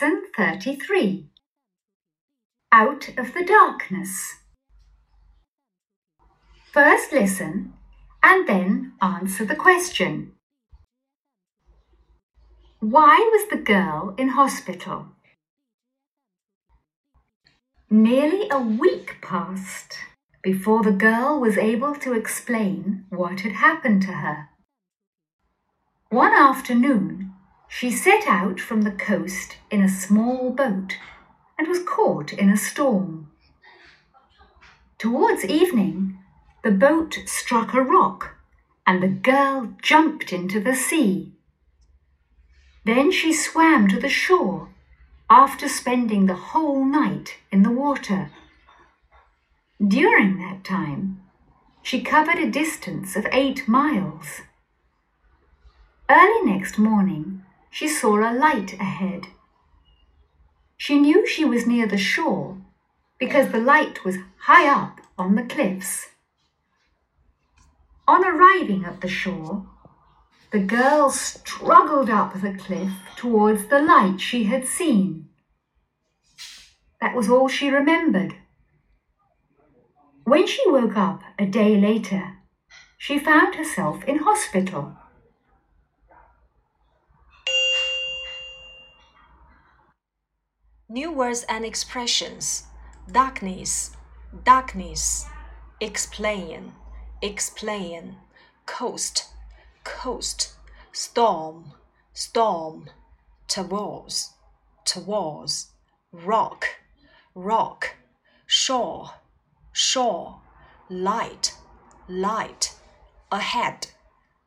Lesson 33 Out of the Darkness. First listen and then answer the question. Why was the girl in hospital? Nearly a week passed before the girl was able to explain what had happened to her. One afternoon, she set out from the coast in a small boat and was caught in a storm. Towards evening, the boat struck a rock and the girl jumped into the sea. Then she swam to the shore after spending the whole night in the water. During that time, she covered a distance of eight miles. Early next morning, she saw a light ahead. She knew she was near the shore because the light was high up on the cliffs. On arriving at the shore, the girl struggled up the cliff towards the light she had seen. That was all she remembered. When she woke up a day later, she found herself in hospital. New words and expressions. Darkness, darkness, explain, explain, coast, coast, storm, storm, towards, towards, rock, rock, shore, shore, light, light, ahead,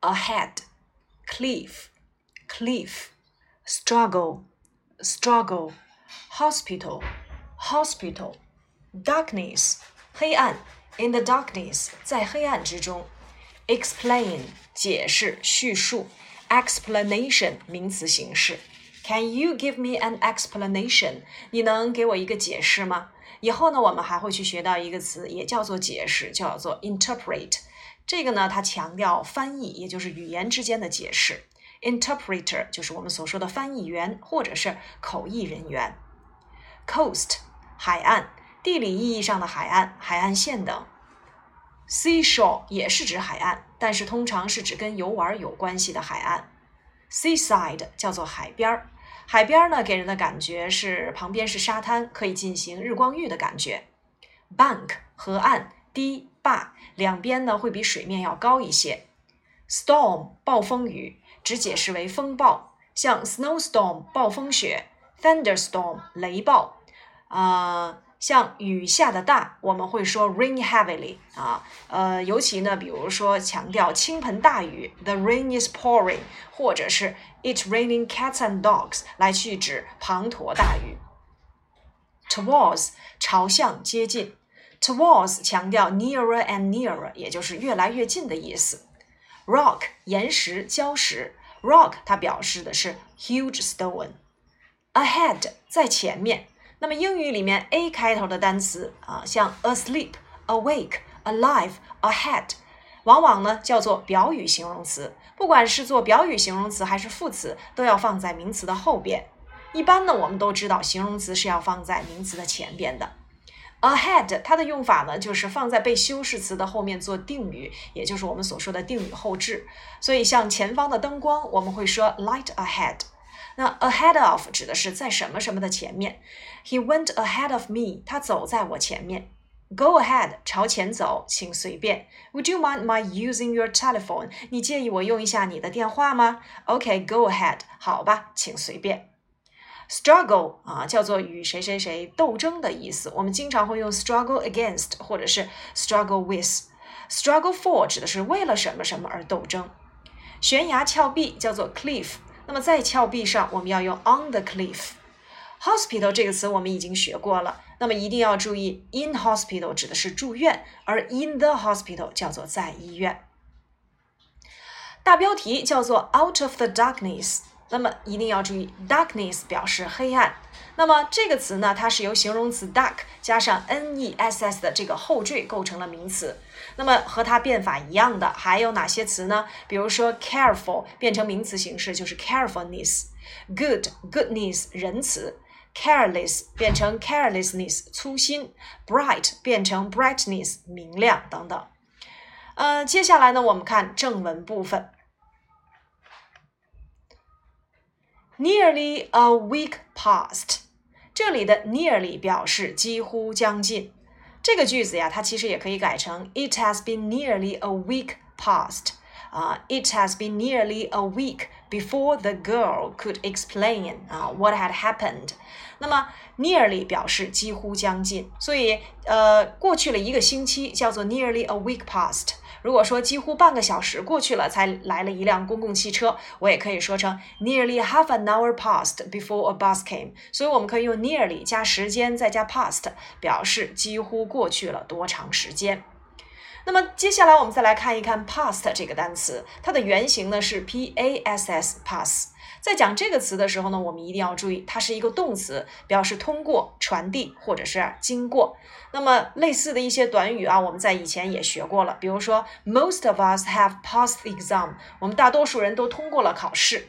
ahead, cliff, cliff, struggle, struggle hospital, hospital, darkness, 黑暗，in the darkness，在黑暗之中，explain，解释、叙述，explanation，名词形式。Can you give me an explanation？你能给我一个解释吗？以后呢，我们还会去学到一个词，也叫做解释，叫做 interpret。这个呢，它强调翻译，也就是语言之间的解释。Interpreter 就是我们所说的翻译员或者是口译人员。Coast 海岸，地理意义上的海岸、海岸线等。Seashore 也是指海岸，但是通常是指跟游玩有关系的海岸。Seaside 叫做海边儿，海边儿呢给人的感觉是旁边是沙滩，可以进行日光浴的感觉。Bank 河岸、堤坝，两边呢会比水面要高一些。Storm 暴风雨，只解释为风暴，像 snowstorm 暴风雪，thunderstorm 雷暴。啊，像雨下的大，我们会说 rain heavily 啊，呃，尤其呢，比如说强调倾盆大雨，the rain is pouring，或者是 it raining cats and dogs 来去指滂沱大雨。Towards 朝向接近，towards 强调 nearer and nearer，也就是越来越近的意思。Rock 岩石礁石，rock 它表示的是 huge stone。Ahead 在前面。那么英语里面 a 开头的单词啊，像 asleep、awake、alive、ahead，往往呢叫做表语形容词。不管是做表语形容词还是副词，都要放在名词的后边。一般呢，我们都知道形容词是要放在名词的前边的。Ahead 它的用法呢，就是放在被修饰词的后面做定语，也就是我们所说的定语后置。所以像前方的灯光，我们会说 light ahead。那 ahead of 指的是在什么什么的前面。He went ahead of me，他走在我前面。Go ahead，朝前走，请随便。Would you mind my using your telephone？你介意我用一下你的电话吗？OK，go ahead，好吧，请随便。Struggle 啊，叫做与谁谁谁斗争的意思。我们经常会用 struggle against，或者是 struggle with。Struggle for 指的是为了什么什么而斗争。悬崖峭壁叫做 cliff。那么在峭壁上，我们要用 on the cliff。hospital 这个词我们已经学过了，那么一定要注意，in hospital 指的是住院，而 in the hospital 叫做在医院。大标题叫做 out of the darkness，那么一定要注意，darkness 表示黑暗。那么这个词呢，它是由形容词 dark 加上 ness 的这个后缀构成了名词。那么和它变法一样的还有哪些词呢？比如说 careful 变成名词形式就是 carefulness，good goodness 仁慈，careless 变成 carelessness 粗心，bright 变成 brightness 明亮等等。呃，接下来呢，我们看正文部分。Nearly a week passed，这里的 nearly 表示几乎将近。这个句子呀，它其实也可以改成 It has been nearly a week past。啊，It has been nearly a week before the girl could explain 啊 what had happened。那么 nearly 表示几乎将近，所以呃，过去了一个星期叫做 nearly a week past。 如果说几乎半个小时过去了才来了一辆公共汽车，我也可以说成 nearly half an hour passed before a bus came。所以我们可以用 nearly 加时间再加 past，表示几乎过去了多长时间。那么接下来我们再来看一看 past 这个单词，它的原型呢是 p a s s pass。在讲这个词的时候呢，我们一定要注意，它是一个动词，表示通过、传递或者是经过。那么类似的一些短语啊，我们在以前也学过了，比如说 Most of us have passed the exam，我们大多数人都通过了考试。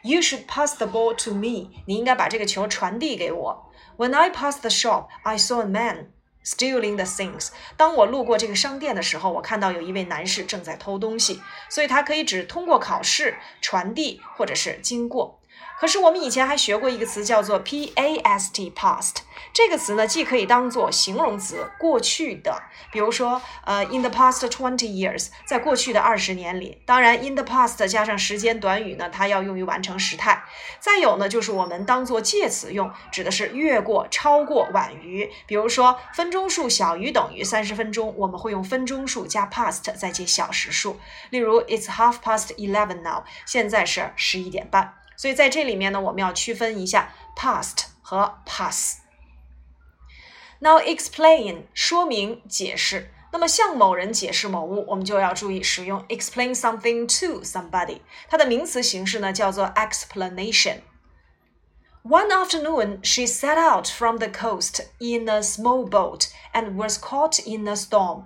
You should pass the ball to me，你应该把这个球传递给我。When I passed the shop, I saw a man。Stealing the things。当我路过这个商店的时候，我看到有一位男士正在偷东西，所以它可以指通过考试、传递或者是经过。可是我们以前还学过一个词，叫做 past，past 这个词呢，既可以当做形容词，过去的，比如说，呃，in the past twenty years，在过去的二十年里。当然，in the past 加上时间短语呢，它要用于完成时态。再有呢，就是我们当做介词用，指的是越过、超过、晚于。比如说，分钟数小于等于三十分钟，我们会用分钟数加 past 再接小时数。例如，It's half past eleven now，现在是十一点半。所以在这里面呢，我们要区分一下 past 和 pass。Now explain 说明解释。那么向某人解释某物，我们就要注意使用 explain something to somebody。它的名词形式呢叫做 explanation。One afternoon, she set out from the coast in a small boat and was caught in a storm。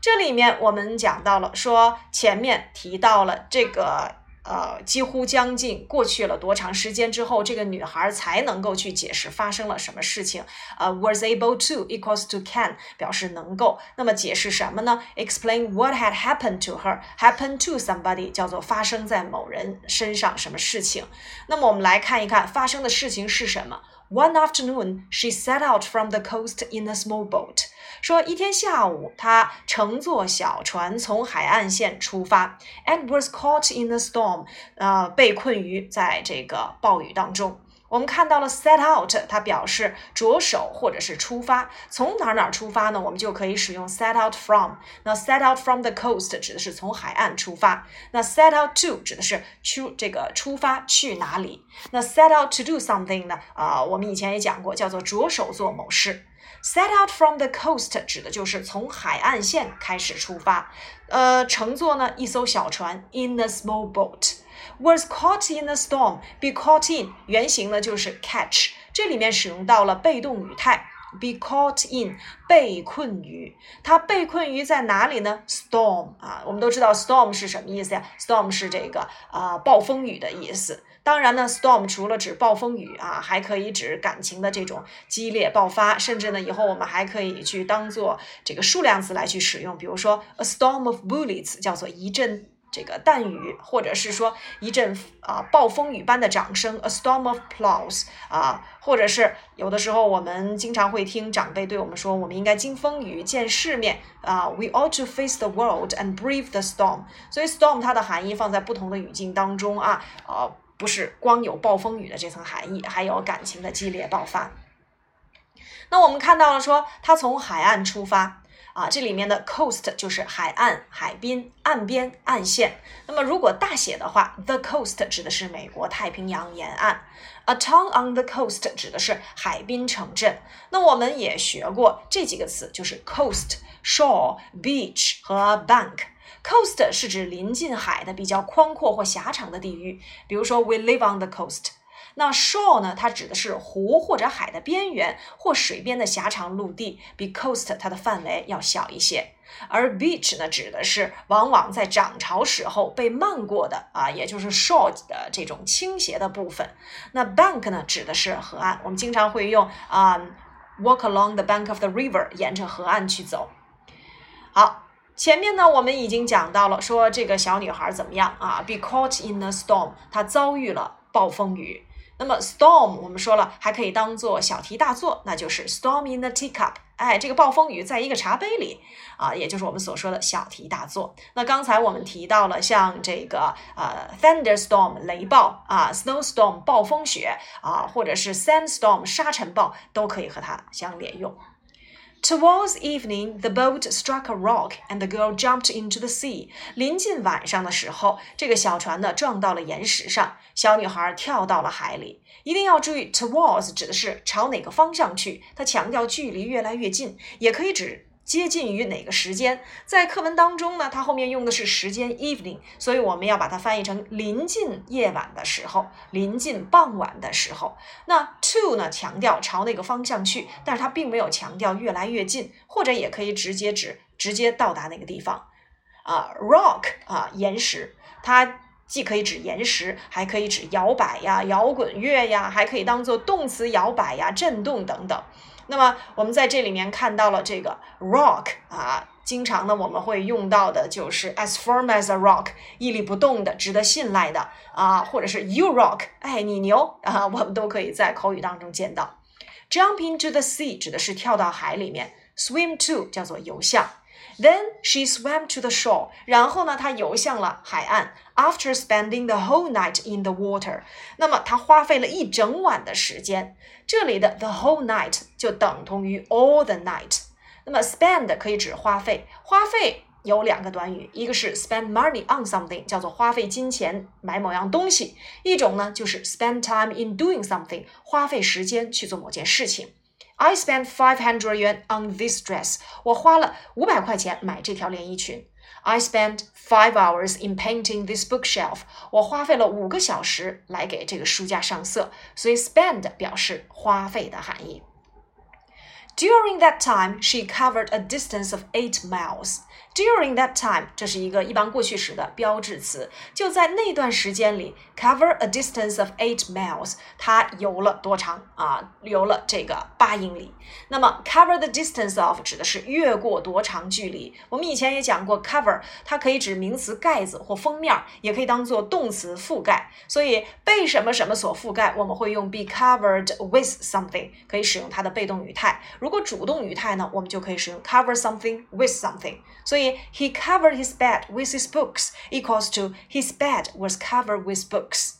这里面我们讲到了，说前面提到了这个。 呃，几乎将近过去了多长时间之后，这个女孩才能够去解释发生了什么事情？呃，was able to equals to can 表示能够。那么解释什么呢？Explain what had happened to her, happened to somebody 叫做发生在某人身上什么事情。那么我们来看一看发生的事情是什么。One afternoon, she set out from the coast in a small boat. 说一天下午，她乘坐小船从海岸线出发，and was caught in a storm，呃，被困于在这个暴雨当中。 我们看到了 set out，它表示着手或者是出发。从哪哪出发呢？我们就可以使用 set out from。那 set out from the coast 指的是从海岸出发。那 set out to 指的是出这个出发去哪里。那 set out to do something 呢？啊，我们以前也讲过，叫做着手做某事。Set out from the coast 指的就是从海岸线开始出发，呃，乘坐呢一艘小船，in a small boat。Was caught in a storm. Be caught in 原型呢就是 catch，这里面使用到了被动语态。Be caught in 被困于，它被困于在哪里呢？Storm 啊，我们都知道 storm 是什么意思呀？Storm 是这个啊暴风雨的意思。当然呢，storm 除了指暴风雨啊，还可以指感情的这种激烈爆发，甚至呢，以后我们还可以去当做这个数量词来去使用。比如说，a storm of bullets 叫做一阵这个弹雨，或者是说一阵啊暴风雨般的掌声，a storm of applause 啊，或者是有的时候我们经常会听长辈对我们说，我们应该经风雨见世面啊，we ought to face the world and brave the storm。所以 storm 它的含义放在不同的语境当中啊，呃。不是光有暴风雨的这层含义，还有感情的激烈爆发。那我们看到了，说他从海岸出发啊，这里面的 coast 就是海岸、海滨、岸边、岸线。那么如果大写的话，the coast 指的是美国太平洋沿岸，a town on the coast 指的是海滨城镇。那我们也学过这几个词，就是 coast、shore、beach 和 bank。Coast 是指临近海的比较宽阔或狭长的地域，比如说 We live on the coast。那 shore 呢？它指的是湖或者海的边缘或水边的狭长陆地，比 coast 它的范围要小一些。而 beach 呢，指的是往往在涨潮时候被漫过的啊，也就是 shore 的这种倾斜的部分。那 bank 呢，指的是河岸，我们经常会用啊，walk along the bank of the river，沿着河岸去走。好，前面呢，我们已经讲到了，说这个小女孩怎么样啊？Be caught in a storm，她遭遇了暴风雨。那么 storm 我们说了还可以当做小题大做，那就是 storm in the teacup。哎，这个暴风雨在一个茶杯里啊，也就是我们所说的小题大做。那刚才我们提到了像这个呃 thunderstorm 雷暴啊，snowstorm 暴风雪啊，或者是 sandstorm 沙尘暴，都可以和它相连用。Towards evening, the boat struck a rock, and the girl jumped into the sea. 临近晚上的时候，这个小船呢撞到了岩石上，小女孩跳到了海里。一定要注意，towards 指的是朝哪个方向去，它强调距离越来越近，也可以指。接近于哪个时间？在课文当中呢，它后面用的是时间 evening，所以我们要把它翻译成临近夜晚的时候，临近傍晚的时候。那 to 呢，强调朝那个方向去，但是它并没有强调越来越近，或者也可以直接指直接到达那个地方。啊，rock 啊，岩石，它既可以指岩石，还可以指摇摆呀、摇滚乐呀，还可以当做动词摇摆呀、震动等等。那么我们在这里面看到了这个 rock 啊，经常呢我们会用到的就是 as firm as a rock，屹立不动的，值得信赖的啊，或者是 you rock，哎，你牛啊，我们都可以在口语当中见到。Jump into the sea 指的是跳到海里面，swim to 叫做游向。Then she swam to the shore，然后呢，她游向了海岸。After spending the whole night in the water，那么她花费了一整晚的时间。这里的 the whole night 就等同于 all the night。那么 spend 可以指花费，花费有两个短语，一个是 spend money on something，叫做花费金钱买某样东西；一种呢就是 spend time in doing something，花费时间去做某件事情。I spent five hundred yuan on this dress。我花了五百块钱买这条连衣裙。I spent five hours in painting this bookshelf。我花费了五个小时来给这个书架上色。所以 spend 表示花费的含义。During that time, she covered a distance of eight miles. During that time，这是一个一般过去时的标志词。就在那段时间里，cover a distance of eight miles，它游了多长啊？游了这个八英里。那么，cover the distance of 指的是越过多长距离。我们以前也讲过，cover 它可以指名词盖子或封面，也可以当做动词覆盖。所以被什么什么所覆盖，我们会用 be covered with something，可以使用它的被动语态。如果主动语态呢，我们就可以使用 cover something with something。所以 he covered his bed with his books equals to his bed was covered with books.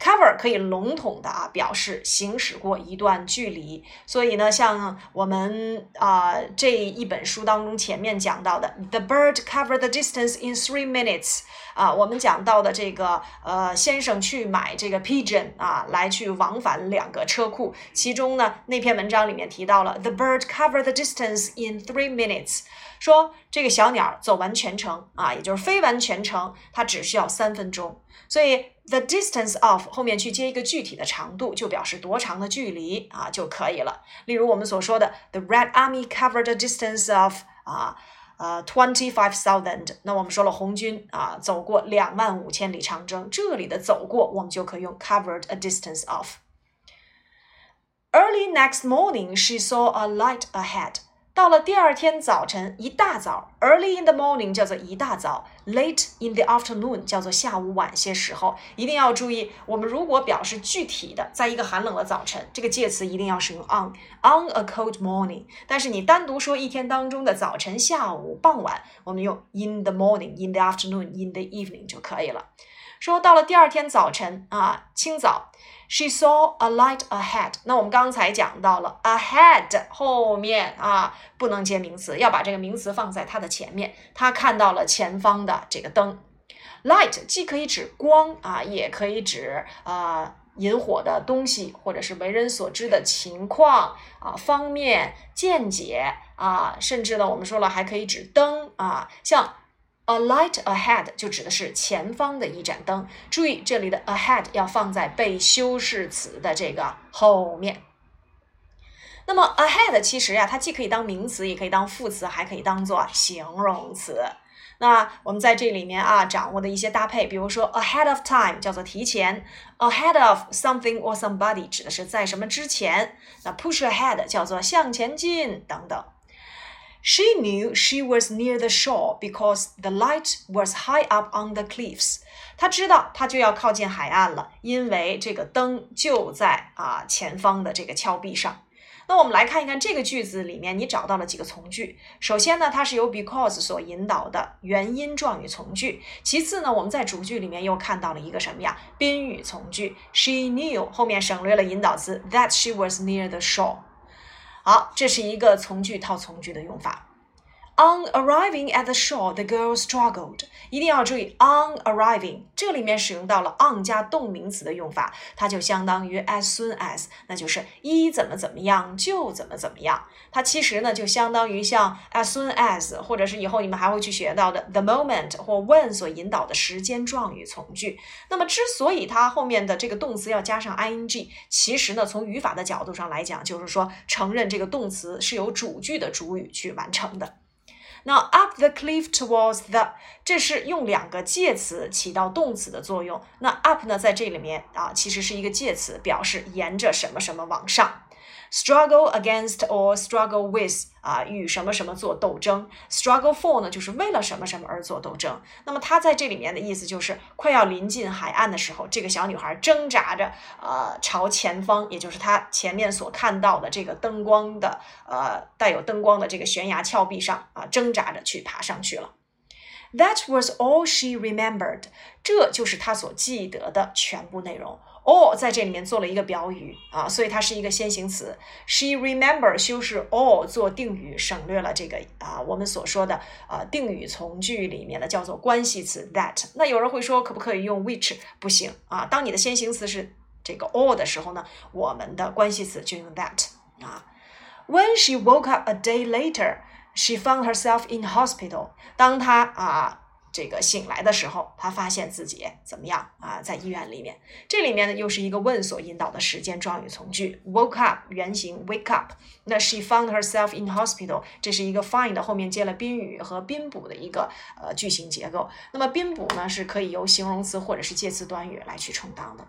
Cover 可以笼统的啊表示行驶过一段距离，所以呢，像我们啊、这一本书当中前面讲到的，The bird covered the distance in three minutes 啊，我们讲到的这个呃先生去买这个 pigeon 啊，来去往返两个车库，其中呢那篇文章里面提到了 The bird covered the distance in three minutes。说这个小鸟走完全程啊，也就是飞完全程，它只需要三分钟。所以 the distance of 后面去接一个具体的长度，就表示多长的距离啊就可以了。例如我们所说的 the Red Army covered a distance of 啊呃 twenty five thousand。那我们说了红军啊走过两万五千里长征，这里的走过我们就可以用 covered a distance of。Early next morning, she saw a light ahead. 到了第二天早晨，一大早，early in the morning 叫做一大早，late in the afternoon 叫做下午晚些时候。一定要注意，我们如果表示具体的，在一个寒冷的早晨，这个介词一定要使用 on，on a cold morning。但是你单独说一天当中的早晨、下午、傍晚，我们用 in the morning、in the afternoon、in the evening 就可以了。说到了第二天早晨啊，清早，she saw a light ahead。那我们刚才讲到了 ahead 后面啊，不能接名词，要把这个名词放在它的前面。她看到了前方的这个灯，light 既可以指光啊，也可以指啊引火的东西，或者是为人所知的情况啊方面见解啊，甚至呢，我们说了还可以指灯啊，像。A light ahead 就指的是前方的一盏灯。注意这里的 ahead 要放在被修饰词的这个后面。那么 ahead 其实呀，它既可以当名词，也可以当副词，还可以当做形容词。那我们在这里面啊，掌握的一些搭配，比如说 ahead of time 叫做提前，ahead of something or somebody 指的是在什么之前。那 push ahead 叫做向前进等等。She knew she was near the shore because the light was high up on the cliffs。她知道她就要靠近海岸了，因为这个灯就在啊前方的这个峭壁上。那我们来看一看这个句子里面，你找到了几个从句。首先呢，它是由 because 所引导的原因状语从句。其次呢，我们在主句里面又看到了一个什么呀？宾语从句。She knew 后面省略了引导词 that she was near the shore。好，这是一个从句套从句的用法。On arriving at the shore, the girl struggled。一定要注意，on arriving 这里面使用到了 on 加动名词的用法，它就相当于 as soon as，那就是一怎么怎么样就怎么怎么样。它其实呢就相当于像 as soon as，或者是以后你们还会去学到的 the moment 或 when 所引导的时间状语从句。那么之所以它后面的这个动词要加上 ing，其实呢从语法的角度上来讲，就是说承认这个动词是由主句的主语去完成的。那 up the cliff towards the，这是用两个介词起到动词的作用。那 up 呢，在这里面啊，其实是一个介词，表示沿着什么什么往上。Struggle against or struggle with 啊，与什么什么做斗争。struggle for 呢，就是为了什么什么而做斗争。那么它在这里面的意思就是快要临近海岸的时候，这个小女孩挣扎着，呃，朝前方，也就是她前面所看到的这个灯光的，呃，带有灯光的这个悬崖峭壁上啊，挣扎着去爬上去了。That was all she remembered，这就是她所记得的全部内容。All 在这里面做了一个表语啊，所以它是一个先行词。She remember 修饰 all 做定语，省略了这个啊我们所说的啊定语从句里面的叫做关系词 that。那有人会说可不可以用 which？不行啊，当你的先行词是这个 all 的时候呢，我们的关系词就用 that 啊。When she woke up a day later, she found herself in hospital。当她啊。这个醒来的时候，他发现自己怎么样啊？在医院里面，这里面呢又是一个问所引导的时间状语从句。Woke up 原型 wake up，那 she found herself in hospital，这是一个 find 后面接了宾语和宾补的一个呃句型结构。那么宾补呢是可以由形容词或者是介词短语来去充当的。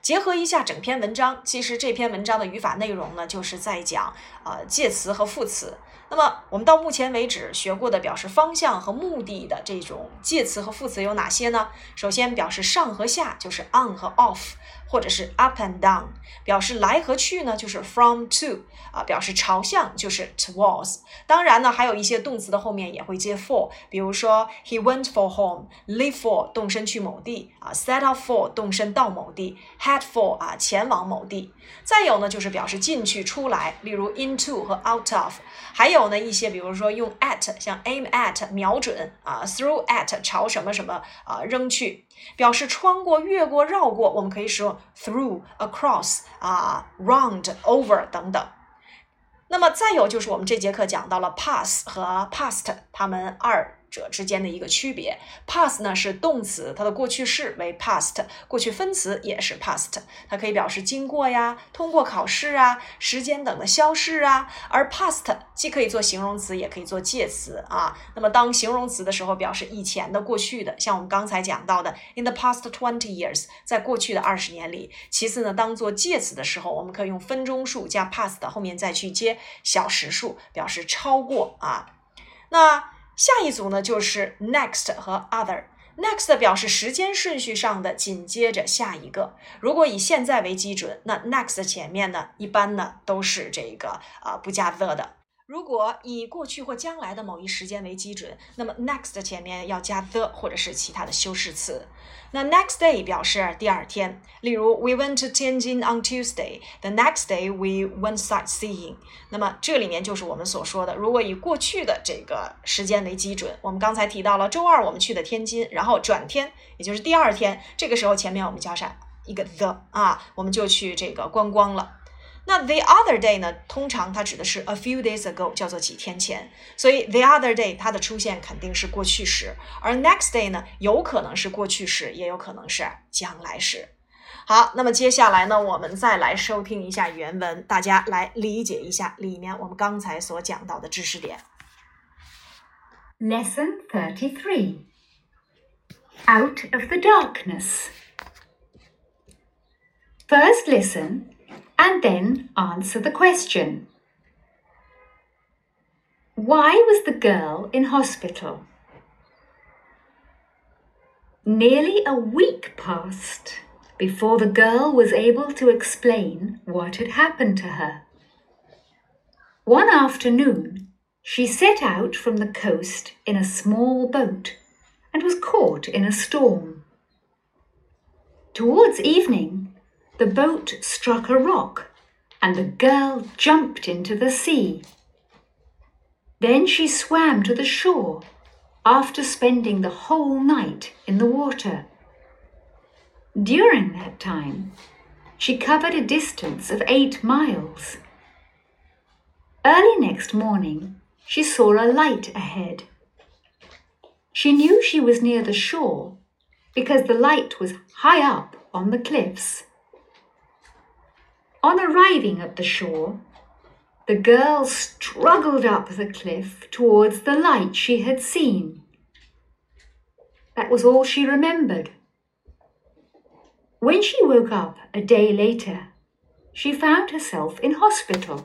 结合一下整篇文章，其实这篇文章的语法内容呢就是在讲呃介词和副词。那么我们到目前为止学过的表示方向和目的的这种介词和副词有哪些呢？首先表示上和下就是 on 和 off。或者是 up and down，表示来和去呢，就是 from to 啊，表示朝向就是 towards。当然呢，还有一些动词的后面也会接 for，比如说 he went for home，leave for 动身去某地啊，set off for 动身到某地，head for 啊前往某地。再有呢，就是表示进去、出来，例如 into 和 out of。还有呢一些，比如说用 at，像 aim at 瞄准啊，throw at 朝什么什么啊扔去。表示穿过、越过、绕过，我们可以使用 through、across 啊、round、over 等等。那么再有就是我们这节课讲到了 pass 和 past，它们二。者之间的一个区别，pass 呢是动词，它的过去式为 past，过去分词也是 past，它可以表示经过呀、通过考试啊、时间等的消逝啊。而 past 既可以做形容词，也可以做介词啊。那么当形容词的时候，表示以前的、过去的，像我们刚才讲到的 in the past twenty years，在过去的二十年里。其次呢，当做介词的时候，我们可以用分钟数加 past，后面再去接小时数，表示超过啊。那下一组呢，就是 next 和 other。next 表示时间顺序上的紧接着下一个。如果以现在为基准，那 next 前面呢，一般呢都是这个啊不加 the 的。如果以过去或将来的某一时间为基准，那么 next 前面要加 the 或者是其他的修饰词。那 next day 表示第二天，例如 We went to Tianjin on Tuesday. The next day we went sightseeing. 那么这里面就是我们所说的，如果以过去的这个时间为基准，我们刚才提到了周二我们去的天津，然后转天也就是第二天，这个时候前面我们加上一个 the 啊，我们就去这个观光了。那 the other day 呢，通常它指的是 a few days ago，叫做几天前。所以 the other day 它的出现肯定是过去时，而 next day 呢，有可能是过去时，也有可能是将来时。好，那么接下来呢，我们再来收听一下原文，大家来理解一下里面我们刚才所讲到的知识点。Lesson 33 Out of the Darkness. First listen and then answer the question. Why was the girl in hospital? Nearly a week passed before the girl was able to explain what had happened to her. One afternoon, she set out from the coast in a small boat and was caught in a storm. Towards evening, the boat struck a rock and the girl jumped into the sea. Then she swam to the shore after spending the whole night in the water. During that time, she covered a distance of eight miles. Early next morning, she saw a light ahead. She knew she was near the shore because the light was high up on the cliffs. On arriving at the shore, the girl struggled up the cliff towards the light she had seen. That was all she remembered. When she woke up a day later, she found herself in hospital.